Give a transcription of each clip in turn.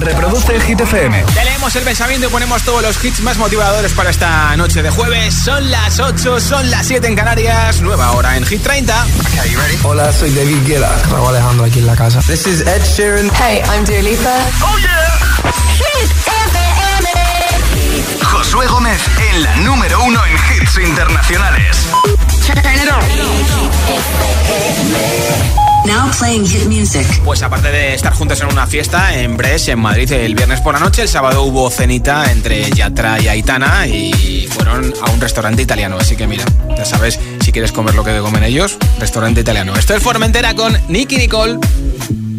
Reproduce Hit FM. Leemos el pensamiento y ponemos todos los hits más motivadores para esta noche de jueves. Son las 8, son las 7 en Canarias. Nueva hora en Hit 30. Okay, you ready? Hola, soy David Guetta. Raúl Alejandro aquí en la casa. This is Ed Sheeran. Hey, I'm Dua Lipa. ¡Oh, yeah! Hit FM. Josué Gómez en la número uno en hits internacionales. Turn it on. Now playing hit music. Pues aparte de estar juntos en una fiesta en Bres, en Madrid, el viernes por la noche, el sábado hubo cenita entre Yatra y Aitana y fueron a un restaurante italiano. Así que mira, ya sabes, si quieres comer lo que comen ellos, restaurante italiano. Esto es Formentera con Nicky Nicole.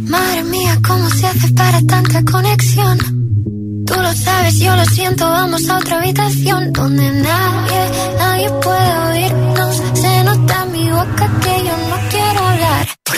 Madre mía, ¿cómo se hace para tanta conexión? Tú lo sabes, yo lo siento, vamos a otra habitación donde nadie, nadie puede oírnos. Se nota en mi boca que yo no quiero.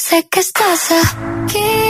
Sé que estás aquí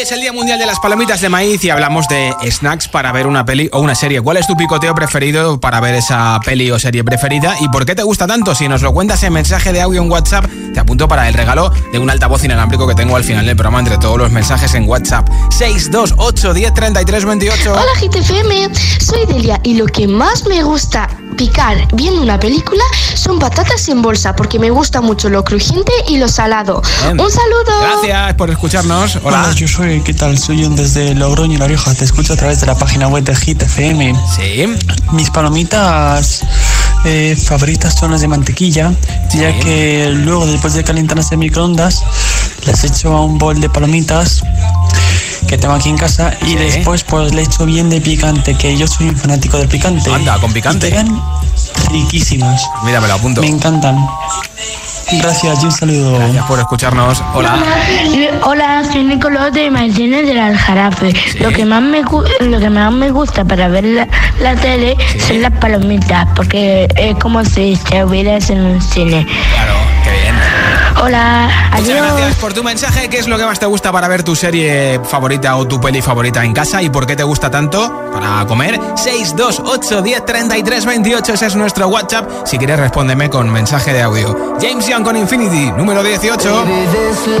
Es el Día Mundial de las Palomitas de Maíz y hablamos de snacks para ver una peli o una serie. ¿Cuál es tu picoteo preferido para ver esa peli o serie preferida? ¿Y por qué te gusta tanto? Si nos lo cuentas en mensaje de audio en WhatsApp, te apunto para el regalo de un altavoz inalámbrico que tengo al final del programa entre todos los mensajes en WhatsApp. 628 10 28. Hola GTFM, soy Delia y lo que más me gusta picar viendo una película son patatas en bolsa porque me gusta mucho lo crujiente y lo salado. Un saludo. Gracias por escucharnos. Hola. yo soy, ¿qué tal? Soy un desde Logroño, La Rioja. Te escucho a través de la página web de Hit FM. Sí. Mis palomitas eh, favoritas son las de mantequilla, ya que luego después de calentarlas en microondas, las echo a un bol de palomitas que tengo aquí en casa y después pues le echo bien de picante, que yo soy un fanático del picante. Anda, con picante. Y quedan riquísimas. Mira, me lo apunto. Me encantan. Gracias y un saludo. Gracias por escucharnos. Hola. Hola, soy Nicolás de Martínez del Aljarafe. Lo que más me lo que más me gusta para ver la, la tele son las palomitas, porque es como si estuvieras en un cine. Claro, Hola, Muchas adiós. gracias por tu mensaje. ¿Qué es lo que más te gusta para ver tu serie favorita o tu peli favorita en casa? ¿Y por qué te gusta tanto para comer? 628 10 33 28. Ese es nuestro WhatsApp. Si quieres, respóndeme con mensaje de audio. James Young con Infinity, número 18. Baby, this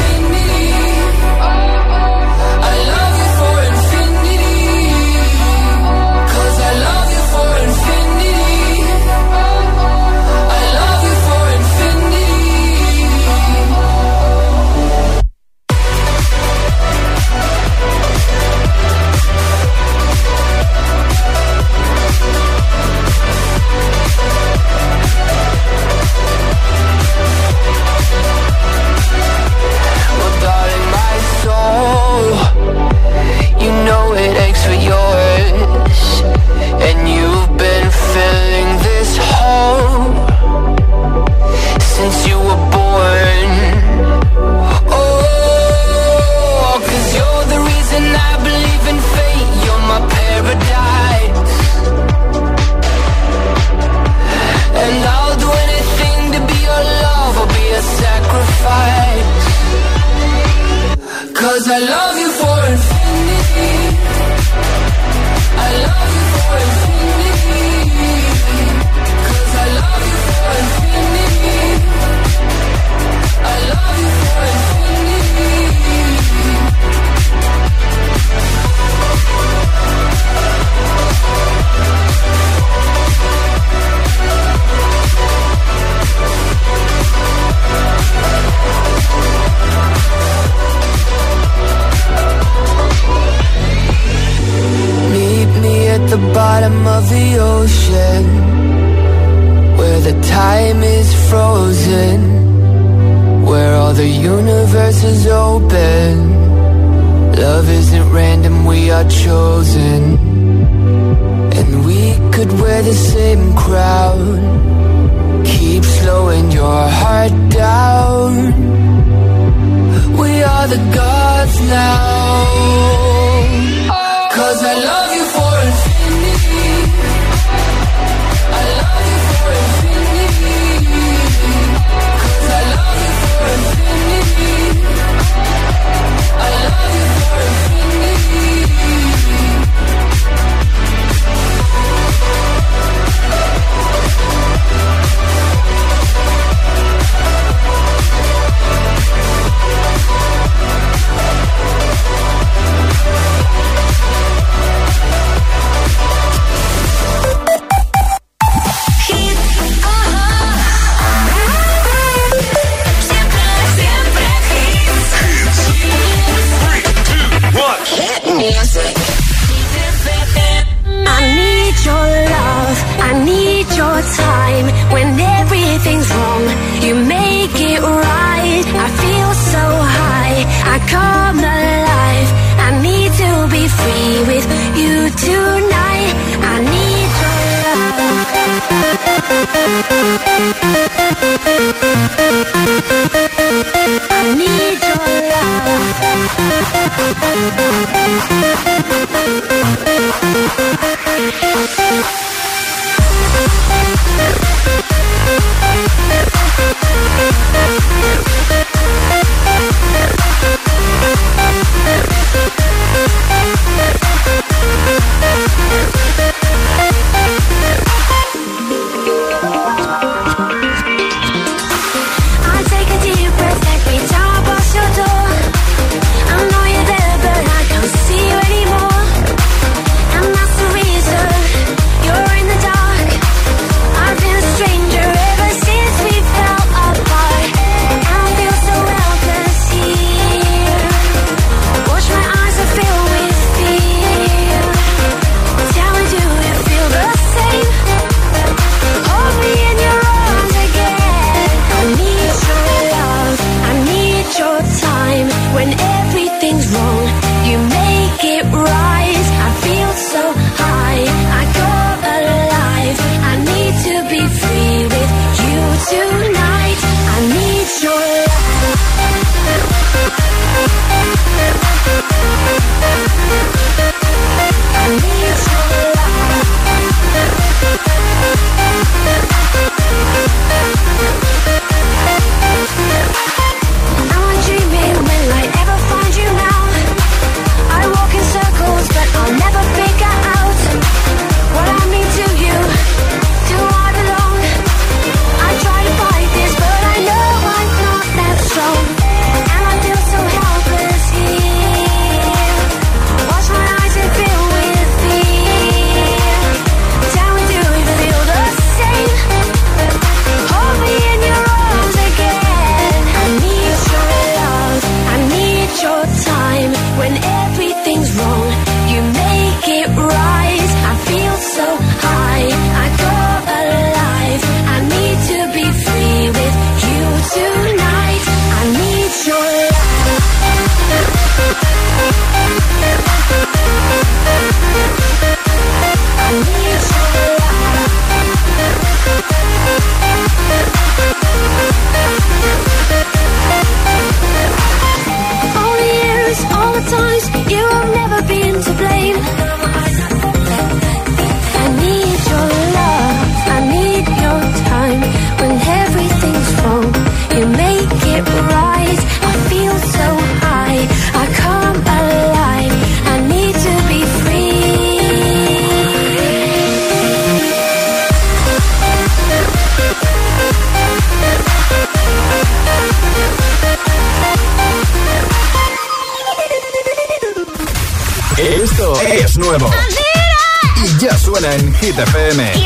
Hit FM.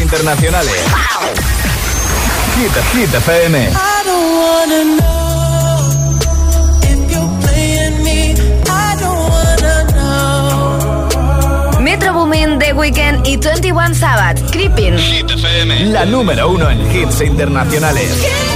Internacionales. Hit, Hit FM. Metro Boomin, The Weeknd y 21 Sabbath, Creeping. Hit FM. La número uno en hits internacionales.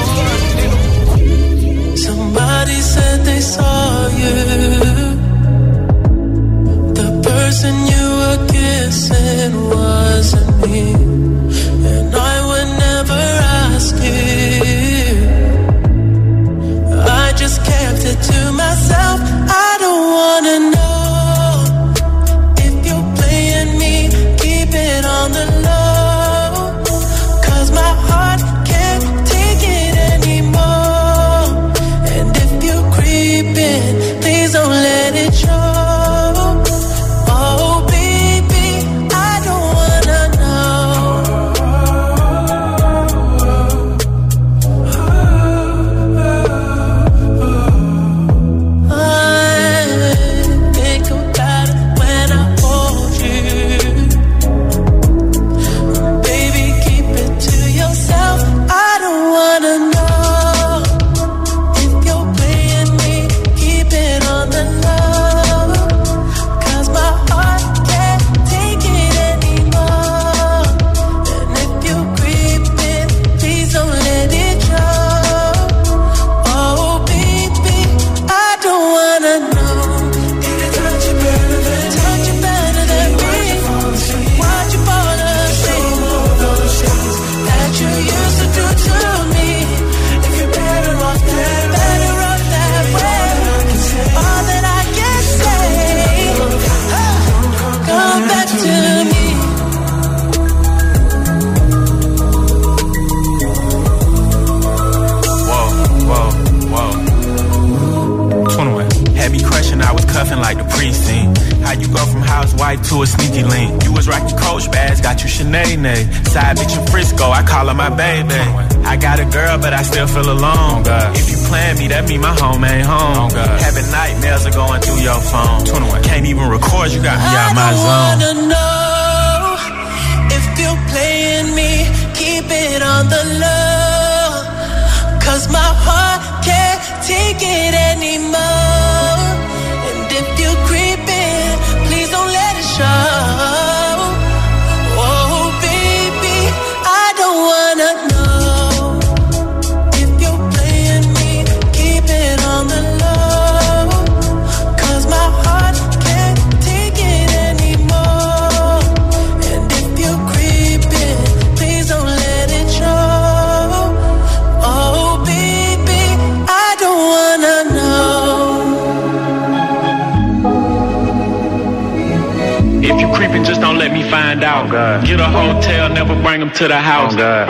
Me.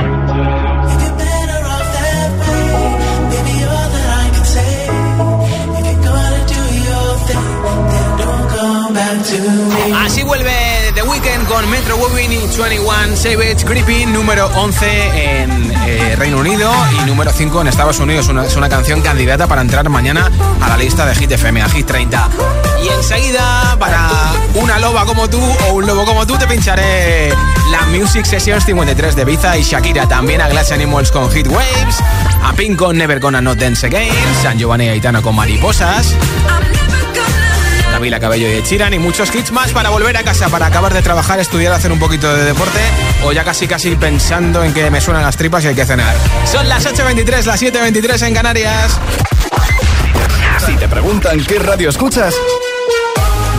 Así vuelve The Weeknd con Metro Boomin y 21 Savage Creepy, número 11 en eh, Reino Unido y número 5 en Estados Unidos. Una- es una canción candidata para entrar mañana a la lista de Hit FM, a Hit 30. Y enseguida, para una loba como tú o un lobo como tú, te pincharé la Music Sessions 53 de Biza y Shakira. También a Glass Animals con Hit Waves, a Pink con Never Gonna Not Dance Again, San Giovanni Aitana con Mariposas. Camila Cabello y Ed Sheeran y muchos hits más para volver a casa, para acabar de trabajar, estudiar, hacer un poquito de deporte o ya casi casi pensando en que me suenan las tripas y hay que cenar. Son las 8.23, las 7.23 en Canarias. Si te preguntan qué radio escuchas,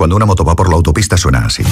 Cuando una moto va por la autopista suena así.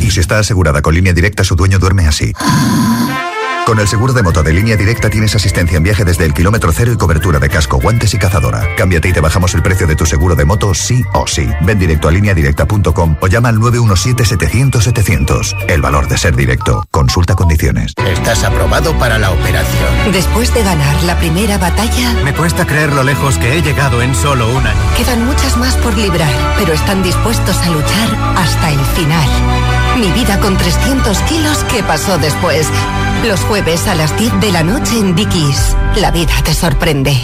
Y si está asegurada con línea directa, su dueño duerme así. Con el seguro de moto de línea directa tienes asistencia en viaje desde el kilómetro cero y cobertura de casco, guantes y cazadora. Cámbiate y te bajamos el precio de tu seguro de moto sí o sí. Ven directo a lineadirecta.com o llama al 917-700-700. El valor de ser directo. Consulta condiciones. Estás aprobado para la operación. Después de ganar la primera batalla, Me cuesta creer lo lejos que he llegado en solo un año. quedan muchas más por librar, pero están dispuestos a luchar hasta el final. Mi vida con 300 kilos, ¿qué pasó después? Los jueves a las 10 de la noche en Dickies. La vida te sorprende.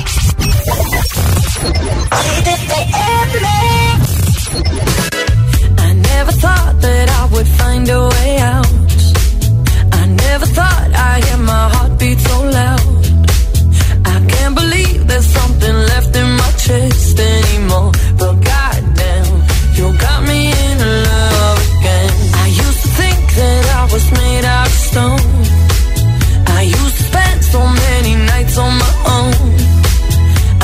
Chest anymore. Stone. I used to spend so many nights on my own.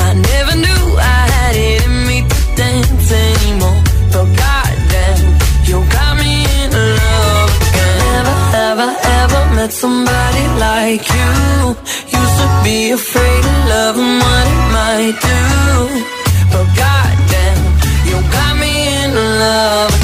I never knew I had it in me to dance anymore. But goddamn, you got me in love again. Never, ever, ever met somebody like you. Used to be afraid of love and what it might do. But goddamn, you got me in love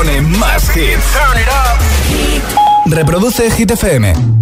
pone más hits. Reproduce Hit FM.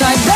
Like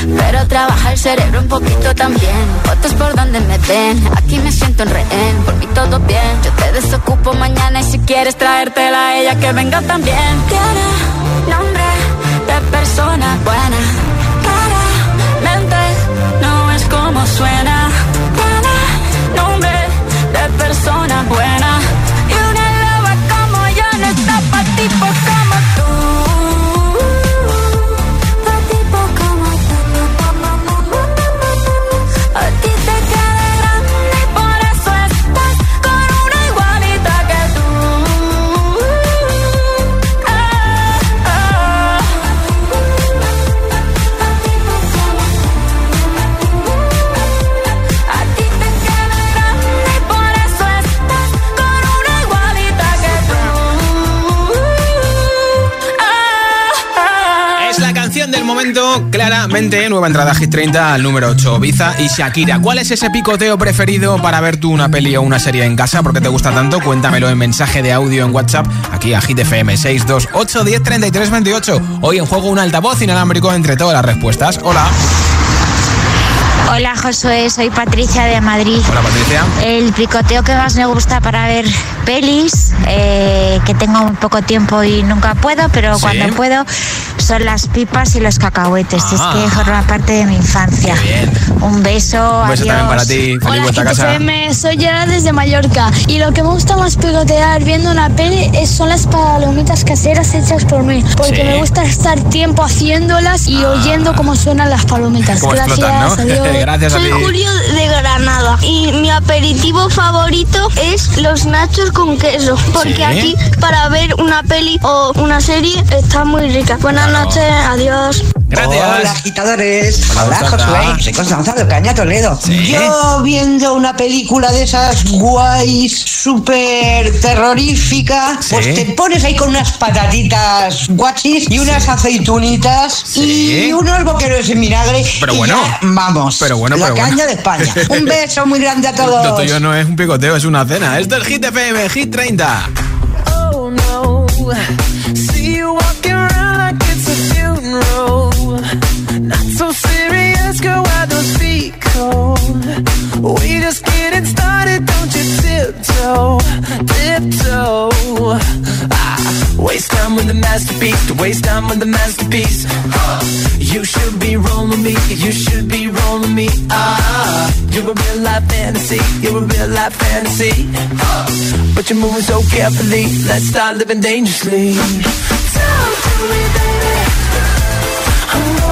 Pero trabaja el cerebro un poquito también. Fotos por donde me ven. Aquí me siento en rehén. Por mí todo bien. Yo te desocupo mañana y si quieres traértela a ella que venga también. Tiene nombre de persona buena. Claramente no es como suena. Tiene nombre de persona buena. Y una loba como yo no está pa' tipos momento, claramente, nueva entrada Hit 30 al número 8, Biza y Shakira. ¿Cuál es ese picoteo preferido para ver tú una peli o una serie en casa? ¿Por qué te gusta tanto? Cuéntamelo en mensaje de audio en WhatsApp, aquí a Hit FM 628 10 33 28. Hoy en juego un altavoz inalámbrico entre todas las respuestas. Hola. Hola Josué, soy Patricia de Madrid. Hola Patricia. El picoteo que más me gusta para ver pelis, eh, que tengo muy poco tiempo y nunca puedo, pero Sí. cuando puedo son las pipas y los cacahuetes. Ah. Es que forma parte de mi infancia. Un beso, Un beso adiós. también para ti. Feliz Hola, casa. GTFM, soy Gerard desde Mallorca y lo que me gusta más picotear viendo una peli es, son las palomitas caseras hechas por mí, porque Sí. Ah. me gusta estar tiempo haciéndolas y oyendo cómo suenan las palomitas. Cómo Gracias, explotan, ¿no? adiós. Gracias a Soy ti. Julio de Granada y mi aperitivo favorito es los nachos con queso, porque Sí. aquí para ver una peli o una serie está muy rica. Buenas noches, adiós. Gracias. Hola, agitadores. Hola, Hola. Josué. Soy Constanza de Caña Toledo. Sí. Yo viendo una película de esas guays, súper terrorífica, Sí. pues te pones ahí con unas patatitas guachis y unas aceitunitas Sí. y unos boqueros en vinagre. Pero y bueno. ya vamos. Pero bueno, La pero caña bueno. de España. Un beso muy grande a Lo todos. tuyo no es un picoteo, es una cena. Esto es Hit FM, Hit 30. Oh no. See you walking serious, girl, why those feet cold? We just getting started, don't you tiptoe, tiptoe. Ah, waste time with the masterpiece, to waste time with the masterpiece. Uh, you should be rolling me, you should be rolling me. Ah, you're a real life fantasy, you're a real life fantasy. Uh, but you're moving so carefully, let's start living dangerously. Talk to me, baby. I'm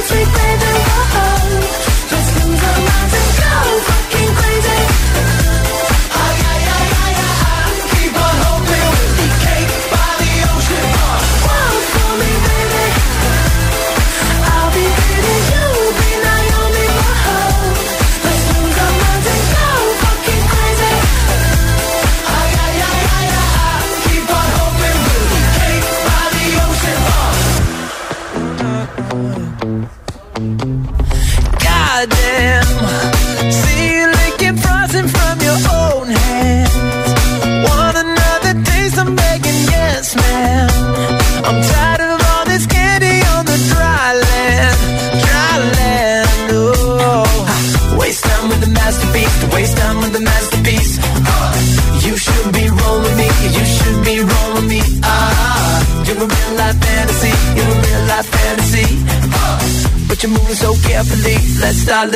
going up on this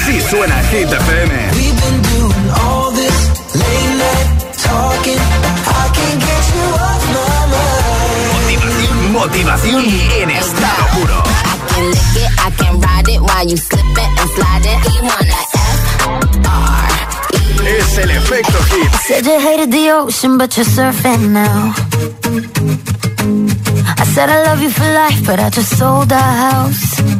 Así suena Hit FM. We've been doing all this talking. I you. Motivación, motivación en estado puro. I can lick it, I can ride it while you it and it. E es el efecto hit. Said you hated the ocean, but you're surfing now. I said I love you for life, but I just sold our house.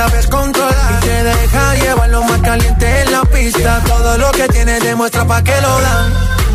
Y te deja llevar lo más caliente en la pista. Todo lo que tienes demuestra pa' que lo dan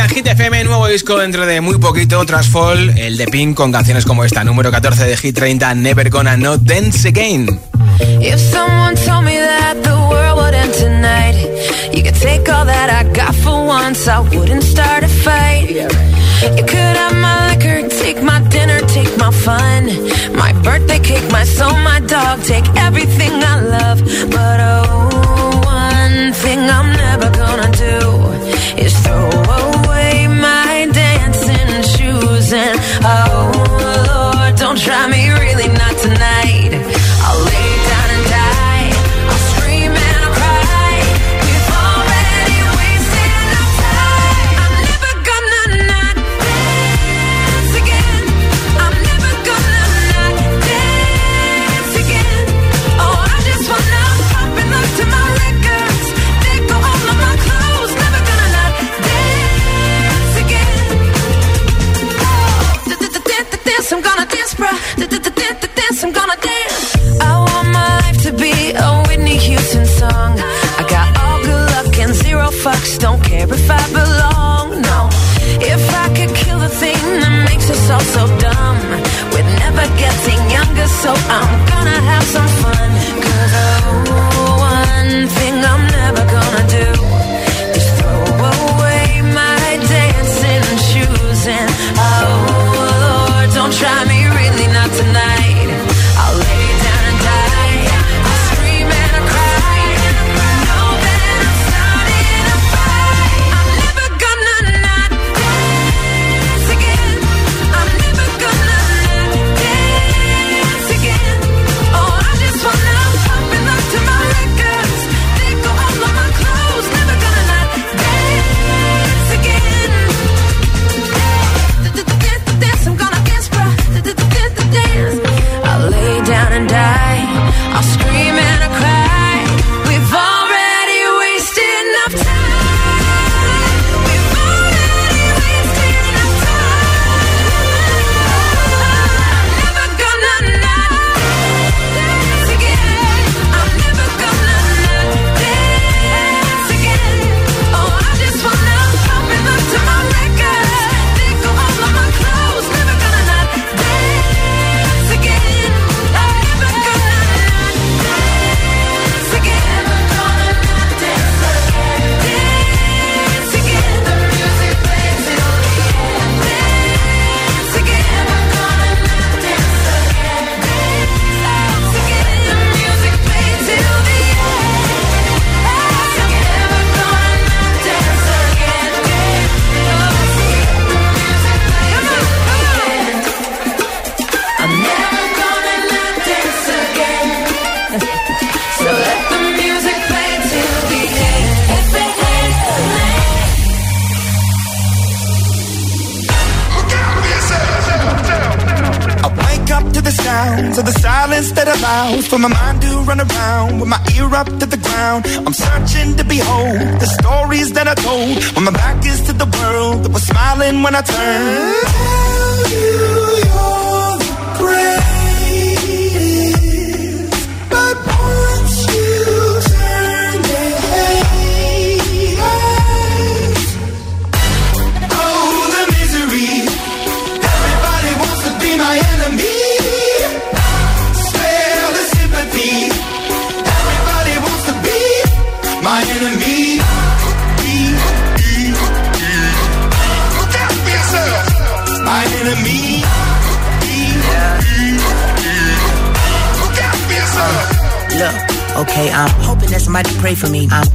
a Hit FM, nuevo disco dentro de muy poquito, Transfall, el de Pink con canciones como esta, número 14 de Hit 30, Never Gonna Not Dance Again. If someone told me that the world would end tonight, you could take all that I got for once, I wouldn't start a fight. You could have my liquor, take my dinner, take my fun, my birthday cake, my soul, my dog, take everything I love, but oh, one thing I'm not Oh Lord, don't try me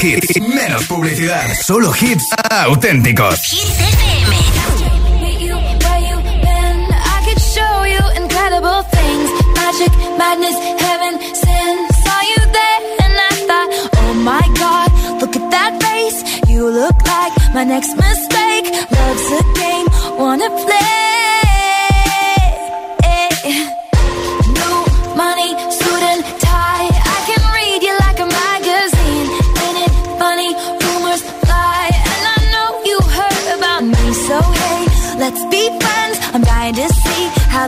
Hits, menos publicidad, solo hits auténticos. Hits FM. incredible things, magic, madness, heaven, sin. Saw you there, and I thought, oh my god, look at that face. You look like my next mistake. Love's a game, wanna play.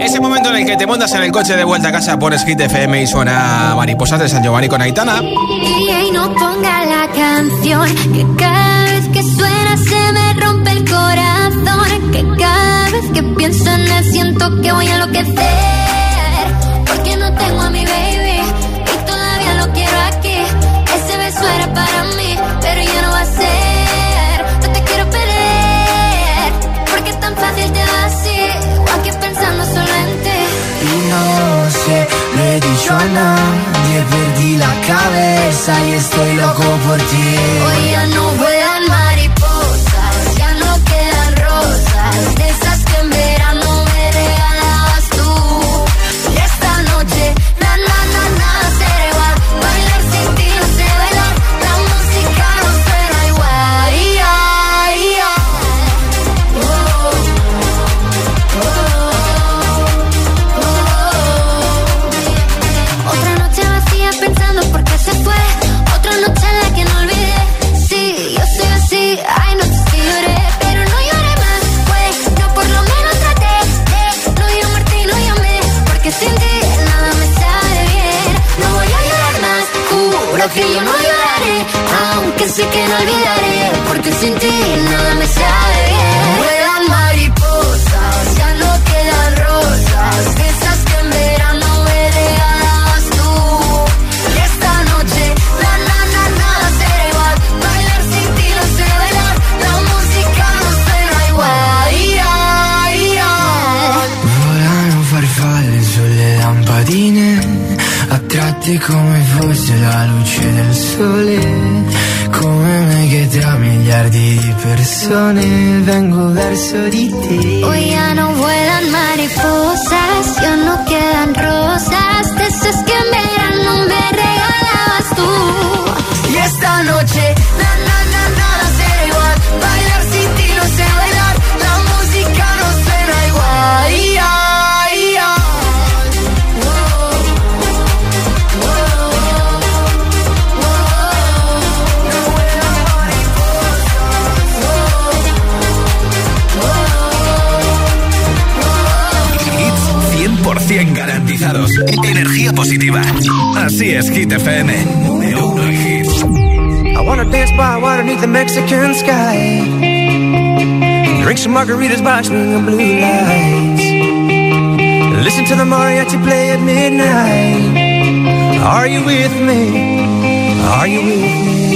Ese momento en el que te montas en el coche de vuelta a casa, pones Hit FM y suena Mariposas de San Giovanni con Aitana. Y no ponga la canción, que cada vez que suena se me rompe el corazón. Que cada vez que pienso en él siento que voy a enloquecer. Porque no tengo a mi no he dicho a nadie, perdí la cabeza y estoy loco por ti. Hoy ya no so deep margaritas by the blue lights. Listen to the mariachi play at midnight. Are you with me? Are you with me?